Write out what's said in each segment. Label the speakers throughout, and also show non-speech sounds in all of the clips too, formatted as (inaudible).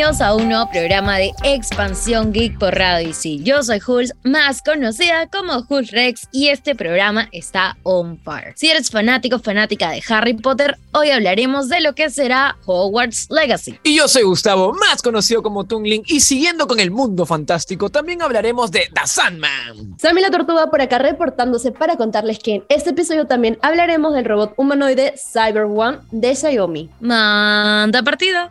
Speaker 1: Bienvenidos a un nuevo programa de Expansión Geek por Radio DC. Yo soy Jules, más conocida como Jules Rex, y este programa está on fire. Si eres fanático fanática de Harry Potter, hoy hablaremos de lo que será Hogwarts Legacy.
Speaker 2: Y yo soy Gustavo, más conocido como Tungling, y siguiendo con el mundo fantástico, también hablaremos de The Sandman.
Speaker 3: Sammy la Tortuga por acá reportándose para contarles que en este episodio también hablaremos del robot humanoide Cyber One de Xiaomi.
Speaker 1: Manda partida.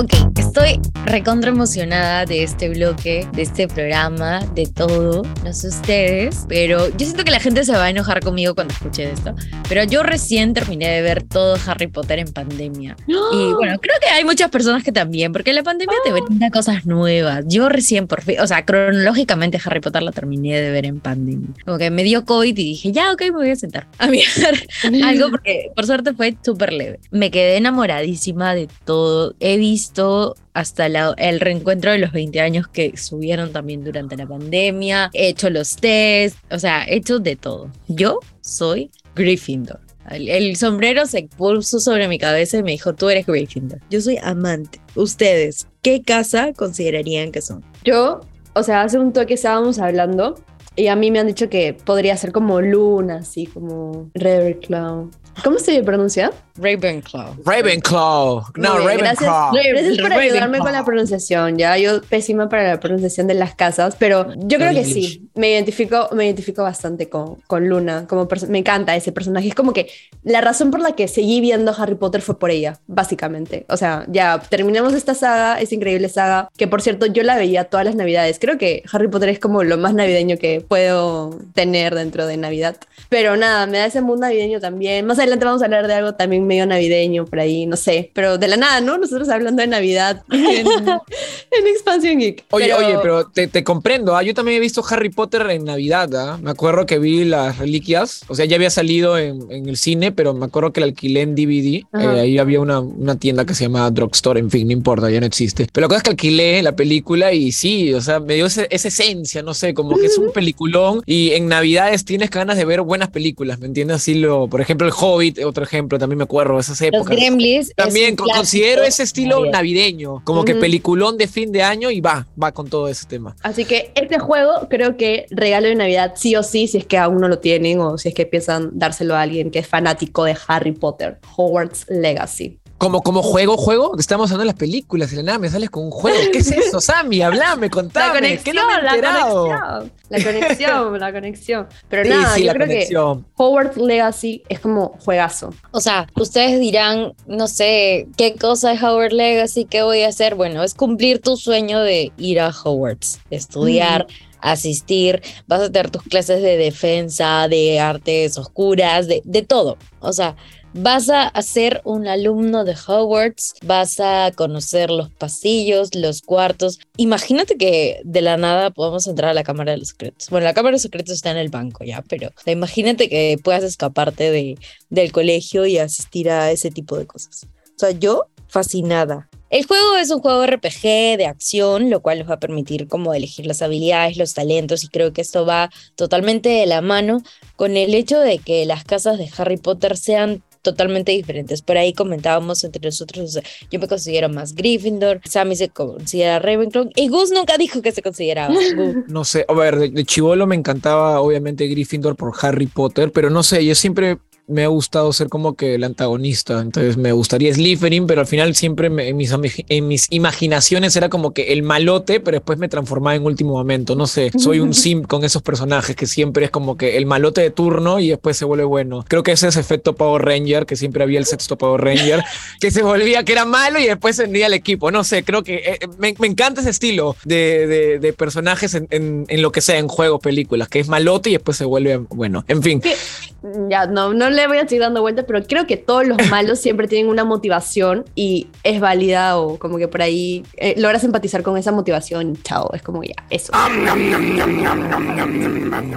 Speaker 1: Ok, estoy recontra emocionada de este bloque, de este programa, de todo. No sé ustedes, pero yo siento que la gente se va a enojar conmigo cuando escuche esto. Pero yo recién terminé de ver todo Harry Potter en pandemia. Y bueno, creo que hay muchas personas que también, porque la pandemia te brinda cosas nuevas. Yo recién por fin, o sea, cronológicamente Harry Potter la terminé de ver en pandemia. Como que me dio COVID y dije, ya, ok, me voy a sentar a mirar (laughs) algo porque por suerte fue súper leve. Me quedé enamoradísima de todo. He visto hasta la- el reencuentro de los 20 años que subieron también durante la pandemia. He hecho los test, o sea, he hecho de todo. Yo soy Gryffindor. El, el sombrero se puso sobre mi cabeza y me dijo, tú eres Gryffindor. Yo soy amante. Ustedes, ¿qué casa considerarían que son?
Speaker 3: Yo, o sea, hace un toque estábamos hablando y a mí me han dicho que podría ser como Luna, así como Ravenclaw. ¿Cómo se pronuncia?
Speaker 1: Ravenclaw.
Speaker 2: Ravenclaw. No,
Speaker 3: bien, gracias.
Speaker 2: Ravenclaw.
Speaker 3: Gracias por
Speaker 1: Ravenclaw.
Speaker 3: ayudarme con la pronunciación. Ya yo pésima para la pronunciación de las casas, pero yo creo que sí. Me identifico, me identifico bastante con, con Luna. Como me encanta ese personaje. Es como que la razón por la que seguí viendo Harry Potter fue por ella, básicamente. O sea, ya terminamos esta saga, esta increíble saga, que por cierto yo la veía todas las navidades. Creo que Harry Potter es como lo más navideño que puedo tener dentro de Navidad. Pero nada, me da ese mood navideño también. Más adelante vamos a hablar de algo también medio navideño por ahí, no sé. Pero de la nada, ¿no? Nosotros hablando de Navidad (laughs) en, en Expansión Geek.
Speaker 2: Oye,
Speaker 3: Pero-
Speaker 2: oye, pero te, te comprendo, ¿ah? yo también he visto Harry Potter en Navidad, ¿ah? me acuerdo que vi las reliquias, o sea, ya había salido en, en el cine, pero me acuerdo que la alquilé en DVD. Eh, ahí había una, una tienda que se llamaba Drugstore, en fin, no importa, ya no existe, pero la cosa es que alquilé la película y sí, o sea, me dio ese- esa esencia, no sé, como que es un peliculón y en Navidades tienes ganas de ver buenas películas, ¿me entiendes? Así lo, por ejemplo, El Hobbit, otro ejemplo, también me acuerdo de esas
Speaker 1: Los
Speaker 2: épocas.
Speaker 1: Gremlins.
Speaker 2: También considero ese estilo
Speaker 1: navideño.
Speaker 2: como que peliculón de fin de año y va, va con todo ese tema.
Speaker 3: Así que este juego creo que regalo de Navidad sí o sí, si es que aún no lo tienen o si es que piensan dárselo a alguien que es fanático de Harry Potter, Hogwarts Legacy.
Speaker 2: Como, como juego, juego, estamos hablando de las películas y de la nada me sales con un juego. ¿Qué es (laughs) eso, Sammy? Hablame,
Speaker 3: La
Speaker 2: contame.
Speaker 3: conexión,
Speaker 2: ¿Qué no me he
Speaker 3: la
Speaker 2: enterado?
Speaker 3: conexión, la conexión, la conexión. Pero
Speaker 2: Sí,
Speaker 3: nada,
Speaker 2: sí,
Speaker 3: yo
Speaker 2: la
Speaker 3: creo
Speaker 2: conexión.
Speaker 3: que Hogwarts Legacy es como juegazo.
Speaker 1: O sea, ustedes dirán, no sé, ¿qué cosa es Howard Legacy? ¿Qué voy a hacer? Bueno, es cumplir tu sueño de ir a Hogwarts, estudiar, asistir, vas a tener tus clases de defensa, de artes oscuras, de, de todo. O sea, vas a ser un alumno de Hogwarts, vas a conocer los pasillos, los cuartos. Imagínate que de la nada podamos entrar a la Cámara de los Secretos. Bueno, la Cámara de los Secretos está en el banco ya, pero imagínate que puedas escaparte de, del colegio y asistir a ese tipo de cosas. O sea, yo fascinada. El juego es un juego RPG de acción, lo cual nos va a permitir como elegir las habilidades, los talentos y creo que esto va totalmente de la mano con el hecho de que las casas de Harry Potter sean totalmente diferentes. Por ahí comentábamos entre nosotros, o sea, yo me considero más Gryffindor, Sammy se considera Ravenclaw y Gus nunca dijo que se consideraba. (laughs) Gus.
Speaker 2: No sé, a ver, de, de chivolo me encantaba obviamente Gryffindor por Harry Potter, pero no sé, yo siempre me ha gustado ser como que el antagonista. Entonces me gustaría Slytherin, pero al final siempre me- en, mis, en mis imaginaciones era como que el malote, pero después me transformaba en último momento. No sé, soy un (laughs) sim con esos personajes que siempre es como que el malote de turno y después se vuelve bueno. Creo que ese es efecto Power Ranger, que siempre había el sexto Power Ranger, que se volvía que era malo y después se unía al equipo. No sé, creo que eh, me, me encanta ese estilo de, de- de personajes en, en- en lo que sea, en juegos, películas, que es malote y después se vuelve bueno. En fin,
Speaker 3: ya, no, no le voy a seguir dando vueltas, pero creo que todos los malos (laughs) siempre tienen una motivación y es válida o como que por ahí eh, logras empatizar con esa motivación. Chao, es como ya, eso.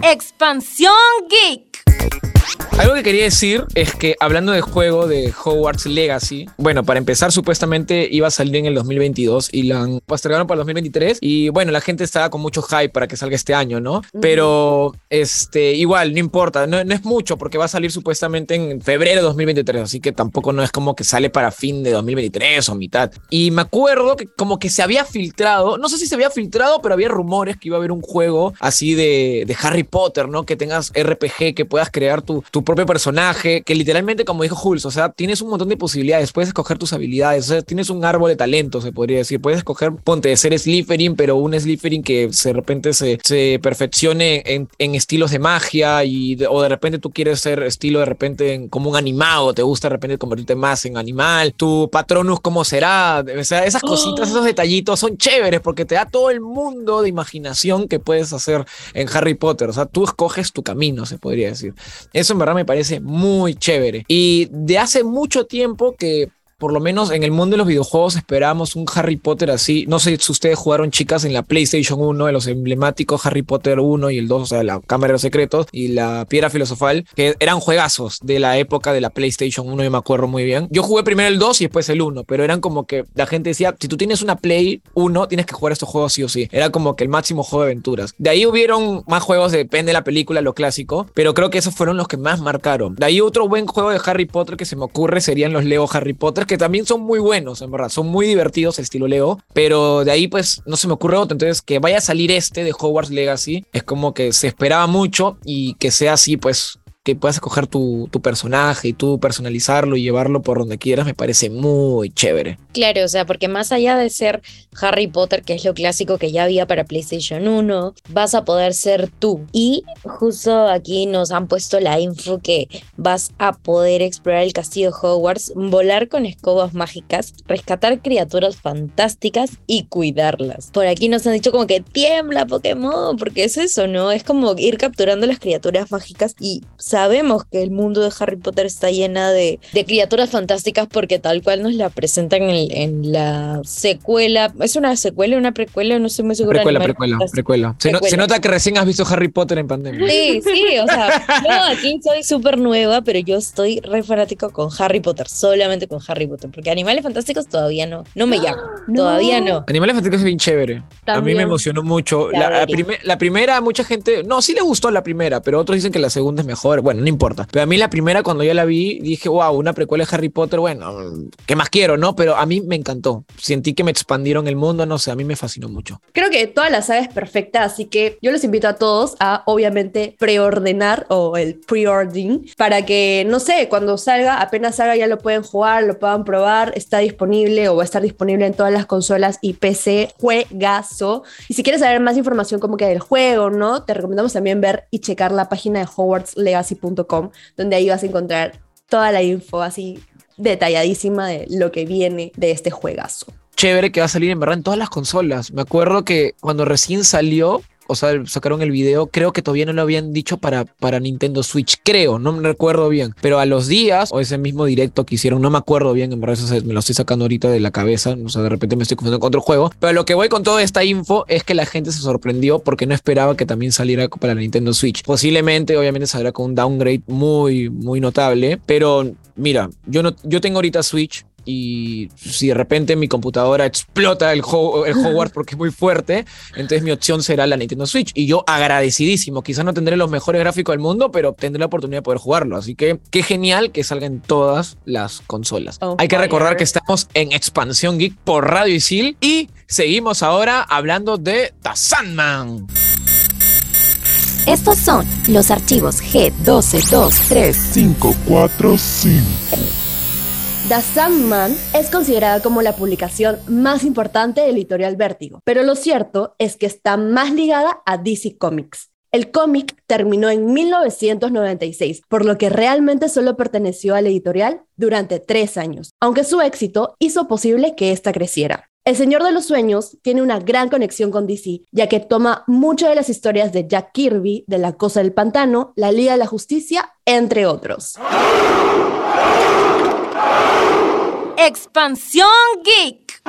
Speaker 4: Expansión Geek.
Speaker 2: Algo que quería decir es que hablando de juego de Hogwarts Legacy, bueno, para empezar supuestamente iba a salir en el 2022 y la han postergaron para el 2023 y bueno, la gente estaba con mucho hype para que salga este año, ¿no? Pero este igual no importa, no, no es mucho porque va a salir supuestamente en febrero de 2023, así que tampoco no es como que sale para fin de 2023 o mitad. Y me acuerdo que como que se había filtrado, no sé si se había filtrado, pero había rumores que iba a haber un juego así de, de Harry Potter, ¿no? Que tengas RPG, que puedas crear tu, tu propio personaje, que literalmente, como dijo Jules, o sea, tienes un montón de posibilidades, puedes escoger tus habilidades, o sea, tienes un árbol de talento, se podría decir, puedes escoger, ponte de ser Slytherin, pero un Slytherin que de repente se, se perfeccione en, en estilos de magia y de- o de repente tú quieres ser estilo de repente en- como un animado, te gusta de repente convertirte más en animal, tu patronus cómo será, o sea, esas cositas, esos detallitos son chéveres porque te da todo el mundo de imaginación que puedes hacer en Harry Potter, o sea, tú escoges tu camino, se podría decir. Eso en verdad me parece muy chévere. Y de hace mucho tiempo que por lo menos en el mundo de los videojuegos esperábamos un Harry Potter así. No sé si ustedes jugaron chicas en la PlayStation 1, de los emblemáticos Harry Potter 1 y el 2, o sea, la Cámara de los Secretos y la Piedra Filosofal, que eran juegazos de la época de la PlayStation 1, yo me acuerdo muy bien. Yo jugué primero el 2 y después el 1, pero eran como que la gente decía, si tú tienes una Play 1, tienes que jugar estos juegos sí o sí. Era como que el máximo juego de aventuras. De ahí hubieron más juegos, depende de la película, lo clásico, pero creo que esos fueron los que más marcaron. De ahí otro buen juego de Harry Potter que se me ocurre serían los Lego Harry Potter, que también son muy buenos, en verdad, son muy divertidos el estilo Lego, pero de ahí pues no se me ocurre otro. Entonces, que vaya a salir este de Hogwarts Legacy es como que se esperaba mucho y que sea así, pues que puedas escoger tu, tu personaje y tú personalizarlo y llevarlo por donde quieras, me parece muy chévere.
Speaker 1: Claro, o sea, porque más allá de ser Harry Potter, que es lo clásico que ya había para PlayStation 1, vas a poder ser tú. Y justo aquí nos han puesto la info que vas a poder explorar el castillo Hogwarts, volar con escobas mágicas, rescatar criaturas fantásticas y cuidarlas. Por aquí nos han dicho como que tiembla Pokémon, porque es eso, ¿no? Es como ir capturando las criaturas mágicas y sabemos que el mundo de Harry Potter está llena de, de criaturas fantásticas porque tal cual nos la presentan en, en la secuela. ¿Es una secuela, una precuela? No estoy muy segura.
Speaker 2: Precuela, precuela, precuela. Se, no- se
Speaker 1: Precuela.
Speaker 2: nota que recién has visto Harry Potter en pandemia.
Speaker 1: Sí, sí, o sea, (laughs) yo aquí soy súper nueva, pero yo estoy re fanático con Harry Potter, solamente con Harry Potter, porque Animales Fantásticos todavía no, no me llama, (gasps)
Speaker 3: No.
Speaker 1: todavía no.
Speaker 2: Animales Fantásticos es bien chévere. A mí me emocionó mucho.
Speaker 1: La
Speaker 2: La, la primera, mucha gente, no, sí le gustó la primera, pero otros dicen que la segunda es mejor. Bueno, no importa. Pero a mí la primera, cuando yo la vi, dije, wow, una precuela de Harry Potter, bueno, ¿qué más quiero, no? Pero a mí me encantó. Sentí que me expandieron el mundo, no sé, a mí me fascinó mucho.
Speaker 3: Creo que toda la saga es perfecta, así que yo los invito a todos a obviamente preordenar o el pre-ordering para que, no sé, cuando salga, apenas salga ya lo pueden jugar, lo puedan probar, está disponible o va a estar disponible en todas las consolas y PC, juegazo. Y si quieres saber más información como que del juego, ¿no? Te recomendamos también ver y checar la página de hogwartslegacy.com, donde ahí vas a encontrar toda la info así detalladísima de lo que viene de este juegazo.
Speaker 2: Chévere que va a salir en verdad en todas las consolas. Me acuerdo que cuando recién salió, o sea, sacaron el video, creo que todavía no lo habían dicho para, para Nintendo Switch, creo, no me recuerdo bien. Pero a los días, o ese mismo directo que hicieron, no me acuerdo bien, en verdad eso me lo estoy sacando ahorita de la cabeza, o sea, de repente me estoy confundiendo con otro juego. Pero lo que voy con toda esta info es que la gente se sorprendió porque no esperaba que también saliera para la Nintendo Switch. Posiblemente, obviamente, saldrá con un downgrade muy, muy notable, pero mira, yo, no, yo tengo ahorita Switch y si de repente mi computadora explota el, Ho- el Hogwarts porque es muy fuerte, entonces mi opción será la Nintendo Switch. Y yo agradecidísimo, quizás no tendré los mejores gráficos del mundo, pero tendré la oportunidad de poder jugarlo. Así que qué genial que salga en todas las consolas.
Speaker 3: Oh,
Speaker 2: Hay que recordar que estamos en Expansión Geek por Radio Isil y seguimos ahora hablando de The Sandman.
Speaker 5: Estos son los archivos G1223.
Speaker 6: 545.
Speaker 3: The Sandman es considerada como la publicación más importante del editorial Vértigo, pero lo cierto es que está más ligada a DC Comics. El cómic terminó en 1996, por lo que realmente solo perteneció al editorial durante tres años, aunque su éxito hizo posible que ésta creciera. El Señor de los Sueños tiene una gran conexión con DC, ya que toma muchas de las historias de Jack Kirby, de La Cosa del Pantano, La Liga de la Justicia, entre otros.
Speaker 4: Expansión Geek.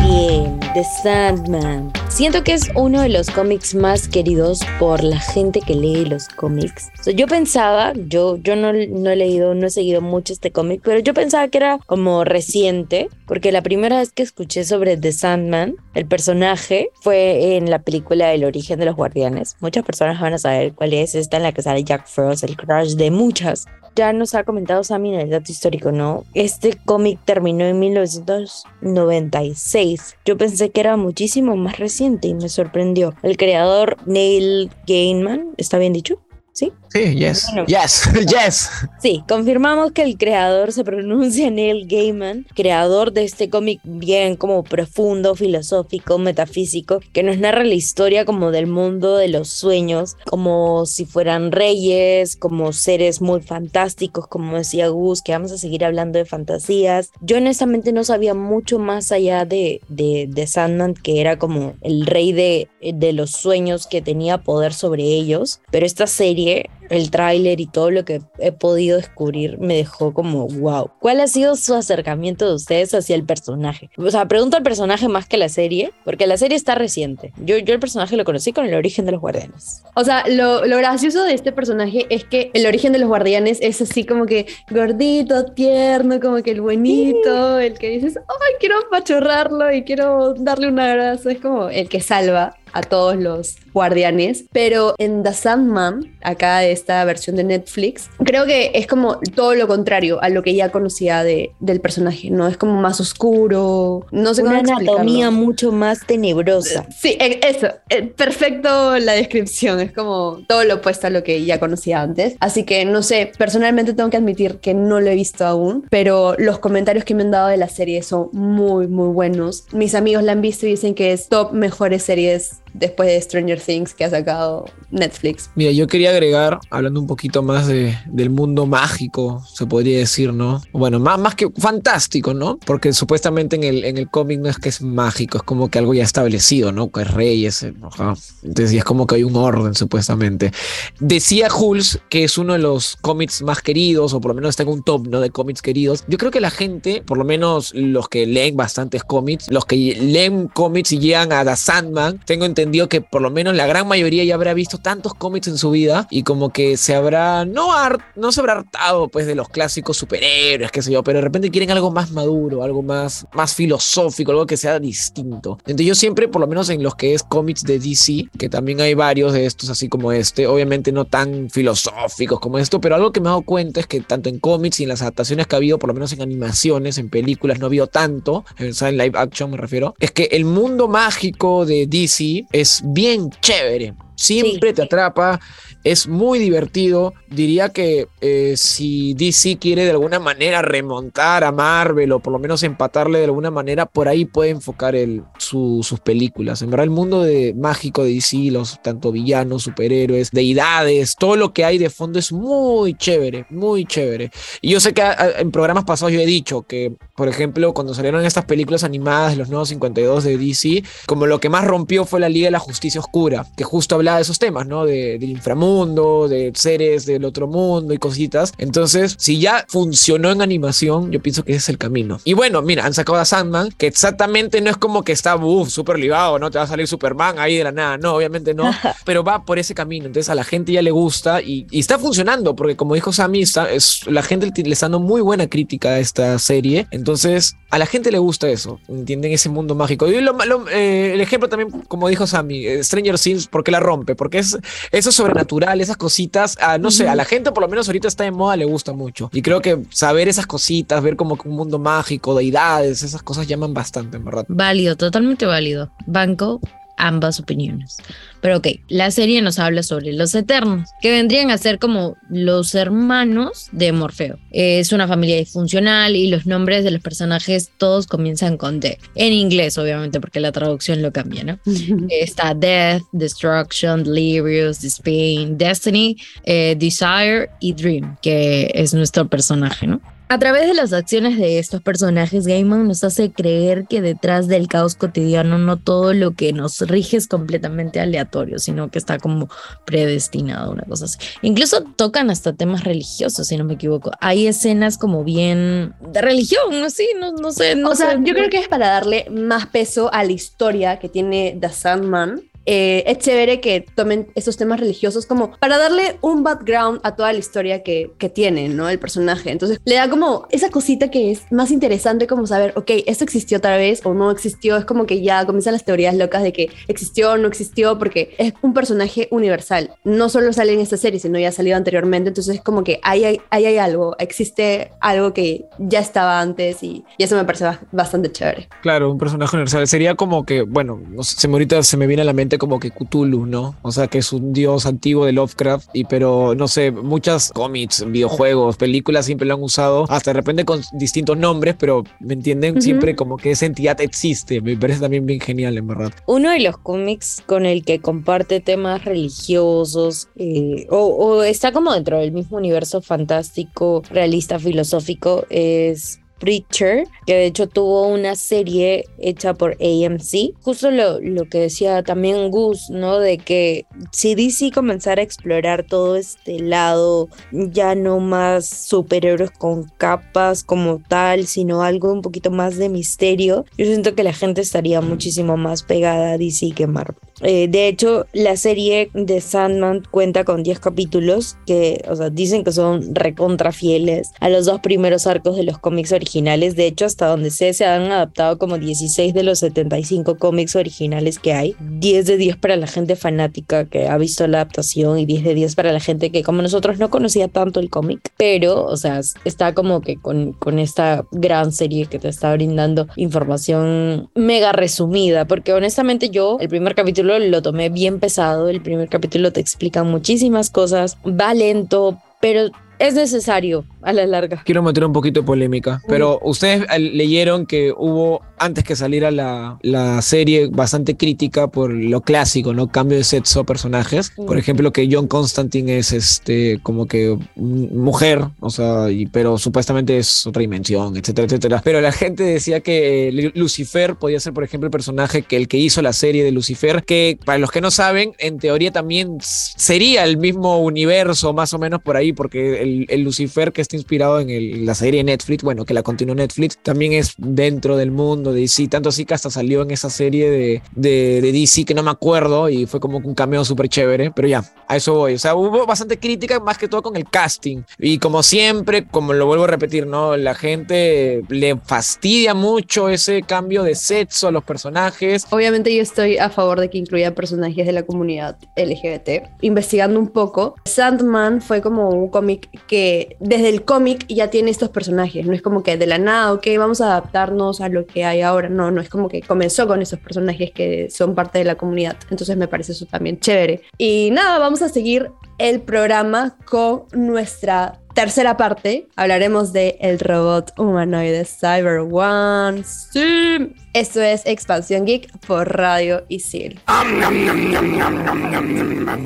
Speaker 1: Bien, The Sandman. Siento que es uno de los cómics más queridos por la gente que lee los cómics. Yo pensaba, yo, yo no, no he leído, no he seguido mucho este cómic, pero yo pensaba que era como reciente, porque la primera vez que escuché sobre The Sandman, el personaje, fue en la película El origen de los guardianes. Muchas personas van a saber cuál es esta en la que sale Jack Frost, el crush de muchas. Ya nos ha comentado Sammy en el dato histórico, ¿no? Este cómic terminó en 1996. Yo pensé que era muchísimo más reciente y me sorprendió. El creador Neil Gaiman, ¿está bien dicho? ¿Sí?
Speaker 2: Sí, yes.
Speaker 1: Bueno.
Speaker 2: Yes, (laughs) yes.
Speaker 1: Sí, confirmamos que el creador se pronuncia Neil Gaiman, creador de este cómic bien como profundo, filosófico, metafísico, que nos narra la historia como del mundo de los sueños, como si fueran reyes, como seres muy fantásticos, como decía Gus, que vamos a seguir hablando de fantasías. Yo honestamente no sabía mucho más allá de, de, de Sandman, que era como el rey de, de los sueños que tenía poder sobre ellos, pero esta serie el tráiler y todo lo que he podido descubrir me dejó como wow. ¿Cuál ha sido su acercamiento de ustedes hacia el personaje? O sea, pregunto al personaje más que la serie, porque la serie está reciente. Yo, yo el personaje lo conocí con el origen de los guardianes.
Speaker 3: O sea, lo, lo gracioso de este personaje es que el origen de los guardianes es así como que gordito, tierno, como que el buenito, el que dices, ay, quiero apachorrarlo y quiero darle un abrazo. Es como el que salva a todos los guardianes, pero en The Sandman, acá de esta versión de Netflix, creo que es como todo lo contrario a lo que ya conocía de, del personaje, ¿no? Es como más oscuro, no sé
Speaker 1: Una
Speaker 3: cómo
Speaker 1: anatomía mucho más tenebrosa.
Speaker 3: Sí, eh, eso, eh, perfecto la descripción, es como todo lo opuesto a lo que ya conocía antes. Así que no sé, personalmente tengo que admitir que no lo he visto aún, pero los comentarios que me han dado de la serie son muy, muy buenos. Mis amigos la han visto y dicen que es top mejores series después de Stranger Things que ha sacado Netflix.
Speaker 2: Mira, yo quería agregar, hablando un poquito más de, del mundo mágico, se podría decir, ¿no? Bueno, más, más que fantástico, ¿no? Porque supuestamente en el, en el cómic no es que es mágico, es como que algo ya establecido, ¿no? Que es reyes, eh, ajá. entonces ya es como que hay un orden, supuestamente. Decía Hulz que es uno de los cómics más queridos, o por lo menos está en un top, ¿no? De cómics queridos. Yo creo que la gente, por lo menos los que leen bastantes cómics, los que leen cómics y llegan a The Sandman, tengo entendido que por lo menos la gran mayoría ya habrá visto tantos cómics en su vida y como que se habrá, no, no se habrá hartado pues de los clásicos superhéroes, qué sé yo, pero de repente quieren algo más maduro, algo más, más filosófico, algo que sea distinto. Entonces yo siempre, por lo menos en los que es cómics de DC, que también hay varios de estos así como este, obviamente no tan filosóficos como esto, pero algo que me he dado cuenta es que tanto en cómics y en las adaptaciones que ha habido, por lo menos en animaciones, en películas, no ha habido tanto, en live action me refiero, es que el mundo mágico de DC es bien chévere. Siempre te atrapa, es muy divertido. Diría que eh, si DC quiere de alguna manera remontar a Marvel o por lo menos empatarle de alguna manera, por ahí puede enfocar sus películas. En verdad, el mundo de, mágico de DC, los tanto villanos, superhéroes, deidades, todo lo que hay de fondo es muy chévere, muy chévere. Y yo sé que a- a- en programas pasados yo he dicho que, por ejemplo, cuando salieron estas películas animadas de los nuevos 52 de DC, como lo que más rompió fue la Liga de la Justicia Oscura, que justo hablaba de esos temas, ¿no? De, del inframundo, de seres del otro mundo y cositas. Entonces, si ya funcionó en animación, yo pienso que ese es el camino. Y bueno, mira, han sacado a Sandman, que exactamente no es como que está, uff, súper ligado, ¿no? Te va a salir Superman ahí de la nada, no, obviamente no, (laughs) pero va por ese camino. Entonces a la gente ya le gusta y, y está funcionando, porque como dijo Sammy, está, es, la gente le está dando muy buena crítica a esta serie. Entonces a la gente le gusta eso, ¿entienden? Ese mundo mágico. Y lo- lo- eh, el ejemplo también, como dijo Sammy, eh, Stranger Things, ¿por qué la rompe? Porque es eso sobrenatural, esas cositas, ah, no sé, a la gente por lo menos ahorita está de moda, le gusta mucho. Y creo que saber esas cositas, ver como un mundo mágico, deidades, esas cosas llaman bastante, en verdad.
Speaker 1: Válido, totalmente válido. Banco. Ambas opiniones. Pero ok, la serie nos habla sobre los Eternos, que vendrían a ser como los hermanos de Morfeo. Es una familia disfuncional y los nombres de los personajes todos comienzan con D. En inglés, obviamente, porque la traducción lo cambia, ¿no? (laughs) Está Death, Destruction, Delirious, Despair, Destiny, eh, Desire y Dream, que es nuestro personaje, ¿no? A través de las acciones de estos personajes, Gaiman nos hace creer que detrás del caos cotidiano no todo lo que nos rige es completamente aleatorio, sino que está como predestinado, una cosa así. Incluso tocan hasta temas religiosos, si no me equivoco. Hay escenas como bien de religión, no no, no sé. No
Speaker 3: o sea,
Speaker 1: sé.
Speaker 3: yo creo que es para darle más peso a la historia que tiene The Sandman. Eh, es chévere que tomen esos temas religiosos como para darle un background a toda la historia que, que tiene, ¿no? El personaje. Entonces le da como esa cosita que es más interesante como saber, ok, esto existió otra vez o no existió. Es como que ya comienzan las teorías locas de que existió o no existió porque es un personaje universal. No solo sale en esta serie, sino ya ha salido anteriormente. Entonces es como que ahí hay, ahí hay algo, existe algo que ya estaba antes y, y eso me parece ba- bastante chévere.
Speaker 2: Claro, un personaje universal. Sería como que, bueno, se me ahorita se me viene a la mente como que Cthulhu, ¿no? O sea, que es un dios antiguo de Lovecraft, y pero no sé, muchas cómics, videojuegos, películas siempre lo han usado, hasta de repente con distintos nombres, pero me entienden, siempre como que esa entidad existe. Me parece también bien genial, en verdad.
Speaker 1: Uno de los cómics con el que comparte temas religiosos eh, o, o está como dentro del mismo universo fantástico, realista, filosófico es Preacher, que de hecho tuvo una serie hecha por AMC. Justo lo, lo que decía también Gus, ¿no? De que si DC comenzara a explorar todo este lado, ya no más superhéroes con capas como tal, sino algo un poquito más de misterio, yo siento que la gente estaría muchísimo más pegada a DC que Marvel. Eh, de hecho, la serie de Sandman cuenta con 10 capítulos que, o sea, dicen que son recontra fieles a los dos primeros arcos de los cómics originales. De hecho, hasta donde sé, se han adaptado como 16 de los 75 cómics originales que hay. 10 de 10 para la gente fanática que ha visto la adaptación y 10 de 10 para la gente que, como nosotros, no conocía tanto el cómic. Pero, o sea, está como que con, con esta gran serie que te está brindando información mega resumida. Porque honestamente, yo, el primer capítulo lo tomé bien pesado. El primer capítulo te explica muchísimas cosas, va lento, pero es necesario a la larga.
Speaker 2: Quiero meter un poquito de polémica, pero ustedes eh, leyeron que hubo, antes que saliera la, la serie, bastante crítica por lo clásico, ¿no? Cambio de sexo personajes. Por
Speaker 1: Mm.
Speaker 2: ejemplo, que John Constantine es este, como que mujer, o sea, y- pero supuestamente es otra dimensión, etcétera, etcétera. Pero la gente decía que Lu- Lucifer podía ser, por ejemplo, el personaje que el que hizo la serie de Lucifer, que para los que no saben, en teoría también sería el mismo universo, más o menos por ahí, porque el, el Lucifer que está inspirado en el- la serie de Netflix, bueno, que la continuó Netflix, también es dentro del mundo de DC, tanto así que hasta salió en esa serie de, de, de DC que no me acuerdo y fue como un cameo súper chévere, pero ya, a eso voy. O sea, hubo bastante crítica más que todo con el casting. Y como siempre, como lo vuelvo a repetir, ¿no? La gente le fastidia mucho ese cambio de sexo a los personajes.
Speaker 3: Obviamente yo estoy a favor de que incluya personajes de la comunidad LGBT. Investigando un poco, Sandman fue como un cómic que desde el cómic ya tiene estos personajes. No es como que de la nada, ok, vamos a adaptarnos a lo que hay ahora. No, no es como que comenzó con esos personajes que son parte de la comunidad. Entonces me parece eso también chévere. Y nada, vamos a seguir el programa con nuestra tercera parte. Hablaremos de el robot humanoide Cyber One. Sí. Esto es Expansión Geek por Radio Isil.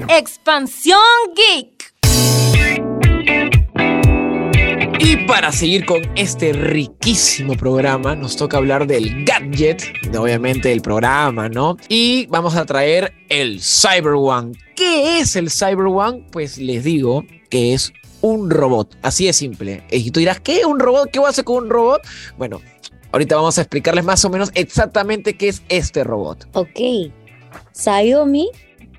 Speaker 4: Expansión Geek.
Speaker 2: Y para seguir con este riquísimo programa, nos toca hablar del gadget, obviamente el programa, ¿no? Y vamos a traer el Cyber One. ¿Qué es el Cyber One? Pues les digo que es un robot, así de simple. Y tú dirás, ¿qué? ¿Un robot? ¿Qué voy a hacer con un robot? Bueno, ahorita vamos a explicarles más o menos exactamente qué es este robot.
Speaker 1: Ok, Xiaomi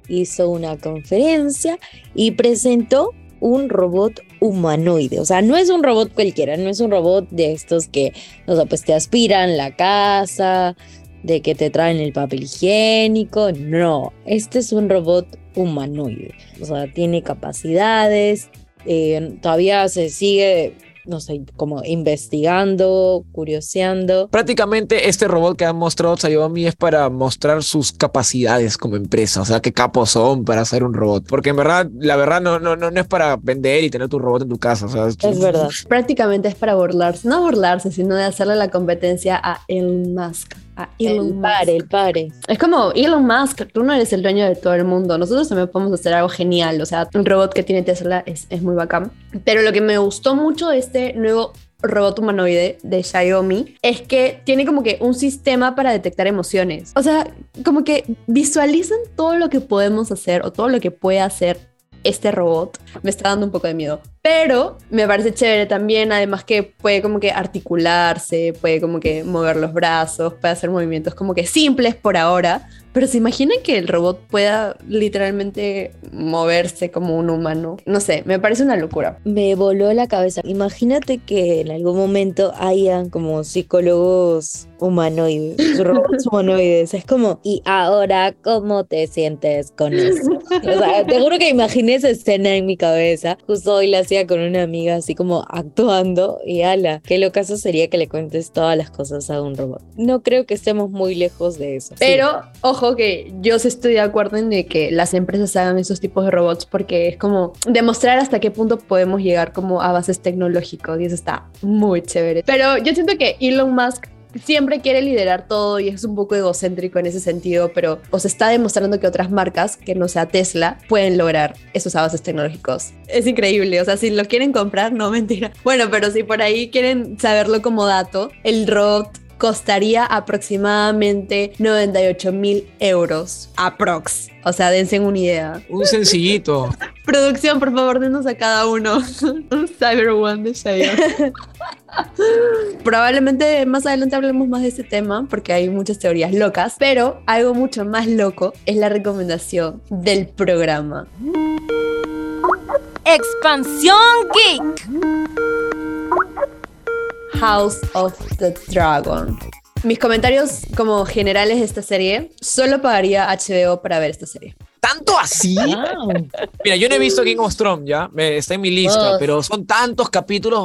Speaker 1: hizo una conferencia y presentó un robot humanoide. O sea, no es un robot cualquiera, no es un robot de estos que, o sea, pues te aspiran la casa, de que te traen el papel higiénico. No, este es un robot humanoide. O sea, tiene capacidades, eh, todavía se sigue no sé, como investigando, curioseando.
Speaker 2: Prácticamente este robot que han mostrado Xiaomi es para mostrar sus capacidades como empresa, o sea, qué capos son para hacer un robot. Porque en verdad, la verdad no, no, no, no es para vender y tener tu robot en tu casa, o sea,
Speaker 1: Es verdad.
Speaker 3: Prácticamente es para burlarse, no burlarse, sino de hacerle la competencia a Elon Musk. A Elon
Speaker 1: El
Speaker 3: Musk.
Speaker 1: pare, el pare.
Speaker 3: Es como Elon Musk, tú no eres el dueño de todo el mundo. Nosotros también podemos hacer algo genial. O sea, un robot que tiene Tesla es, es muy bacán. Pero lo que me gustó mucho de este nuevo robot humanoide de Xiaomi es que tiene como que un sistema para detectar emociones. O sea, como que visualizan todo lo que podemos hacer o todo lo que puede hacer este robot. Me está dando un poco de miedo. Pero me parece chévere también, además que puede como que articularse, puede como que mover los brazos, puede hacer movimientos como que simples por ahora. Pero se imaginan que el robot pueda literalmente moverse como un humano. No sé, me parece una locura.
Speaker 1: Me voló la cabeza. Imagínate que en algún momento hayan como psicólogos humanoides, (laughs) robots humanoides. Es como, ¿y ahora cómo te sientes con eso? O sea, te juro que imaginé esa escena en mi cabeza. Justo hoy la hacía con una amiga así como actuando y ala, qué locazo sería que le cuentes todas las cosas a un robot. No creo que estemos muy lejos de eso.
Speaker 3: Pero ojo que yo sí estoy de acuerdo en de que las empresas hagan esos tipos de robots porque es como demostrar hasta qué punto podemos llegar como a bases tecnológicos y eso está muy chévere. Pero yo siento que Elon Musk siempre quiere liderar todo y es un poco egocéntrico en ese sentido, pero os está demostrando que otras marcas, que no sea Tesla, pueden lograr esos avances tecnológicos. Es increíble, o sea, si lo quieren comprar, no (laughs) mentira. Bueno, pero si por ahí quieren saberlo como dato, el robot costaría aproximadamente 98 mil euros aprox. O sea, dense una idea.
Speaker 2: Un sencillito. (laughs)
Speaker 3: Producción, por favor, denos a cada uno (laughs) un Cyber One de. (laughs) Probablemente más adelante hablemos más de este tema porque hay muchas teorías locas, pero algo mucho más loco es la recomendación del programa.
Speaker 4: Expansión Geek.
Speaker 3: House of the Dragon. Mis comentarios como generales de esta serie, solo pagaría HBO para ver esta serie.
Speaker 2: ¿Tanto así?
Speaker 1: Wow.
Speaker 2: Mira, yo no he visto Game of Thrones, ¿ya? Me- está en mi lista,
Speaker 1: Oh.
Speaker 2: pero son tantos capítulos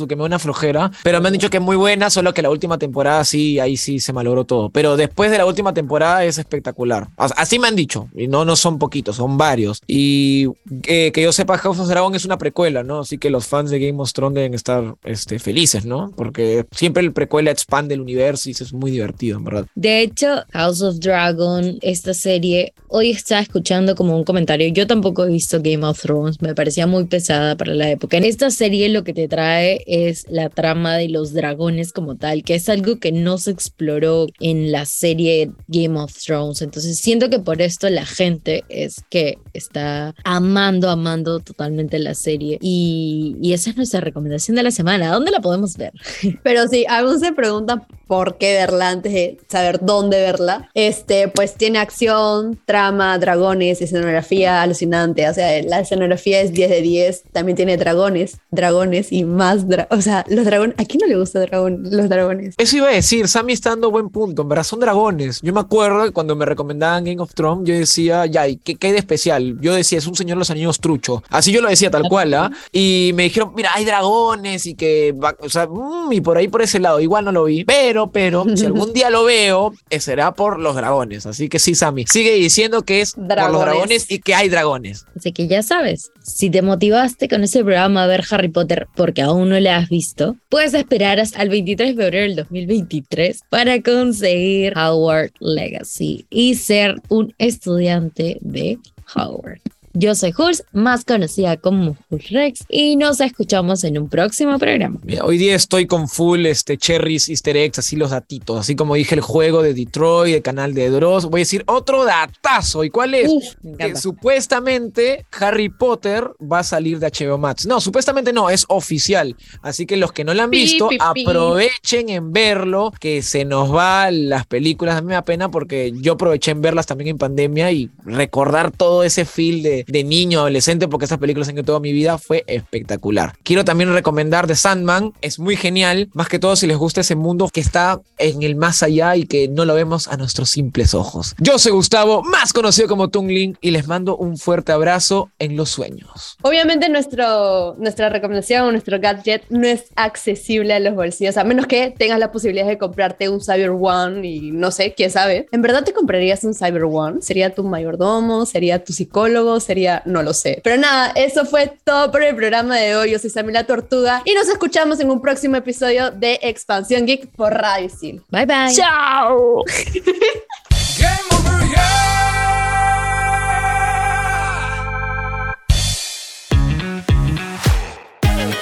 Speaker 2: oh, que me da una flojera. Pero me han dicho que es muy buena, solo que la última temporada sí, ahí sí se malogró todo. Pero después de la última temporada es espectacular. Así me han dicho, y no, no son poquitos, son varios. Y eh, que yo sepa, House of Dragon es una precuela, ¿no? Así que los fans de Game of Thrones deben estar este, felices, ¿no? Porque siempre el precuela expande el universo y eso es muy divertido, en verdad.
Speaker 1: De hecho, House of Dragon, esta serie, hoy estaba escuchando como un comentario. Yo tampoco he visto Game of Thrones, me parecía muy pesada para la época. En esta serie lo que te trae es la trama de los dragones como tal, que es algo que no se exploró en la serie Game of Thrones. Entonces siento que por esto la gente es que está amando, amando totalmente la serie. Y, y esa es nuestra recomendación de la semana. ¿Dónde la podemos ver? (laughs)
Speaker 3: Pero si algunos se preguntan por qué verla antes de saber dónde verla, este, pues tiene acción, trama, dragones, escenografía alucinante. O sea, la escenografía es 10 de 10. También tiene dragones, dragones y más. o sea, los dragones. ¿A quién no le gusta dragón, los dragones?
Speaker 2: Eso iba a decir, Sammy está dando buen punto, en verdad son dragones. Yo me acuerdo cuando me recomendaban Game of Thrones, yo decía, ya, ¿y qué, qué hay de especial? Yo decía, es un señor de los anillos trucho. Así yo lo decía tal cual, ¿ah? Y me dijeron, mira, hay dragones y que, va- o sea, mm, y por ahí por ese lado, igual no lo vi. Pero, pero, (laughs) si algún día lo veo, eh, será por los dragones. Así que sí, Sammy, sigue diciendo que es por los
Speaker 3: Dragones.
Speaker 2: dragones y que hay dragones.
Speaker 1: Así que ya sabes, si te motivaste con ese programa a ver Harry Potter porque aún no la has visto, puedes esperar hasta el 23 de febrero del 2023 para conseguir Howard Legacy y ser un estudiante de Howard. Yo soy Jules, más conocida como Jules Rex, y nos escuchamos en un próximo programa.
Speaker 2: Hoy día estoy con full este, cherries, easter eggs, así los datitos. Así como dije el juego de Detroit, el canal de Dross. Voy a decir otro datazo. ¿Y cuál es?
Speaker 1: Uf,
Speaker 2: que supuestamente Harry Potter va a salir de HBO Max. No, supuestamente no, es oficial. Así que los que no lo han visto,
Speaker 3: pi, pi.
Speaker 2: aprovechen en verlo, que se nos va las películas. A mí me da pena porque yo aproveché en verlas también en pandemia y recordar todo ese feel de, de, de niño, adolescente, porque estas películas han que toda mi vida fue espectacular. Quiero también recomendar The Sandman, es muy genial, más que todo si les gusta ese mundo que está en el más allá y que no lo vemos a nuestros simples ojos. Yo soy Gustavo, más conocido como Tungling, y les mando un fuerte abrazo en los sueños.
Speaker 3: Obviamente nuestro, nuestra recomendación nuestro gadget no es accesible a los bolsillos, a menos que tengas la posibilidad de comprarte un Cyber One y no sé, quién sabe. ¿En verdad te comprarías un Cyber One? ¿Sería tu mayordomo? ¿Sería tu psicólogo? ¿Sería...? No lo sé. Pero nada, eso fue todo por el programa de hoy. Yo soy Samila Tortuga y nos escuchamos en un próximo episodio de Expansión Geek por Radio Isil.
Speaker 1: Bye bye.
Speaker 2: ¡Chao!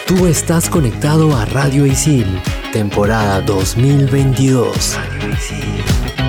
Speaker 7: Tú estás conectado a Radio Isil, temporada 2022. Radio Isil.